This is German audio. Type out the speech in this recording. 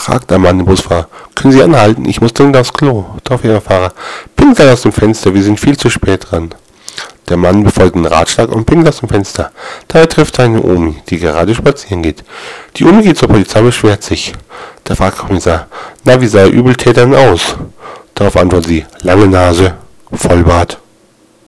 fragt der Mann den Busfahrer. Können Sie anhalten? Ich muss dringend aufs Klo. Darauf der Fahrer. Pinkelt aus dem Fenster, wir sind viel zu spät dran. Der Mann befolgt den Ratschlag und pinkelt aus dem Fenster. Dabei trifft er eine Omi, die gerade spazieren geht. Die Omi geht zur Polizei und beschwert sich. Der fragt Kommissar, na wie sah der Übeltäter denn aus? Darauf antwortet sie, lange Nase, Vollbart.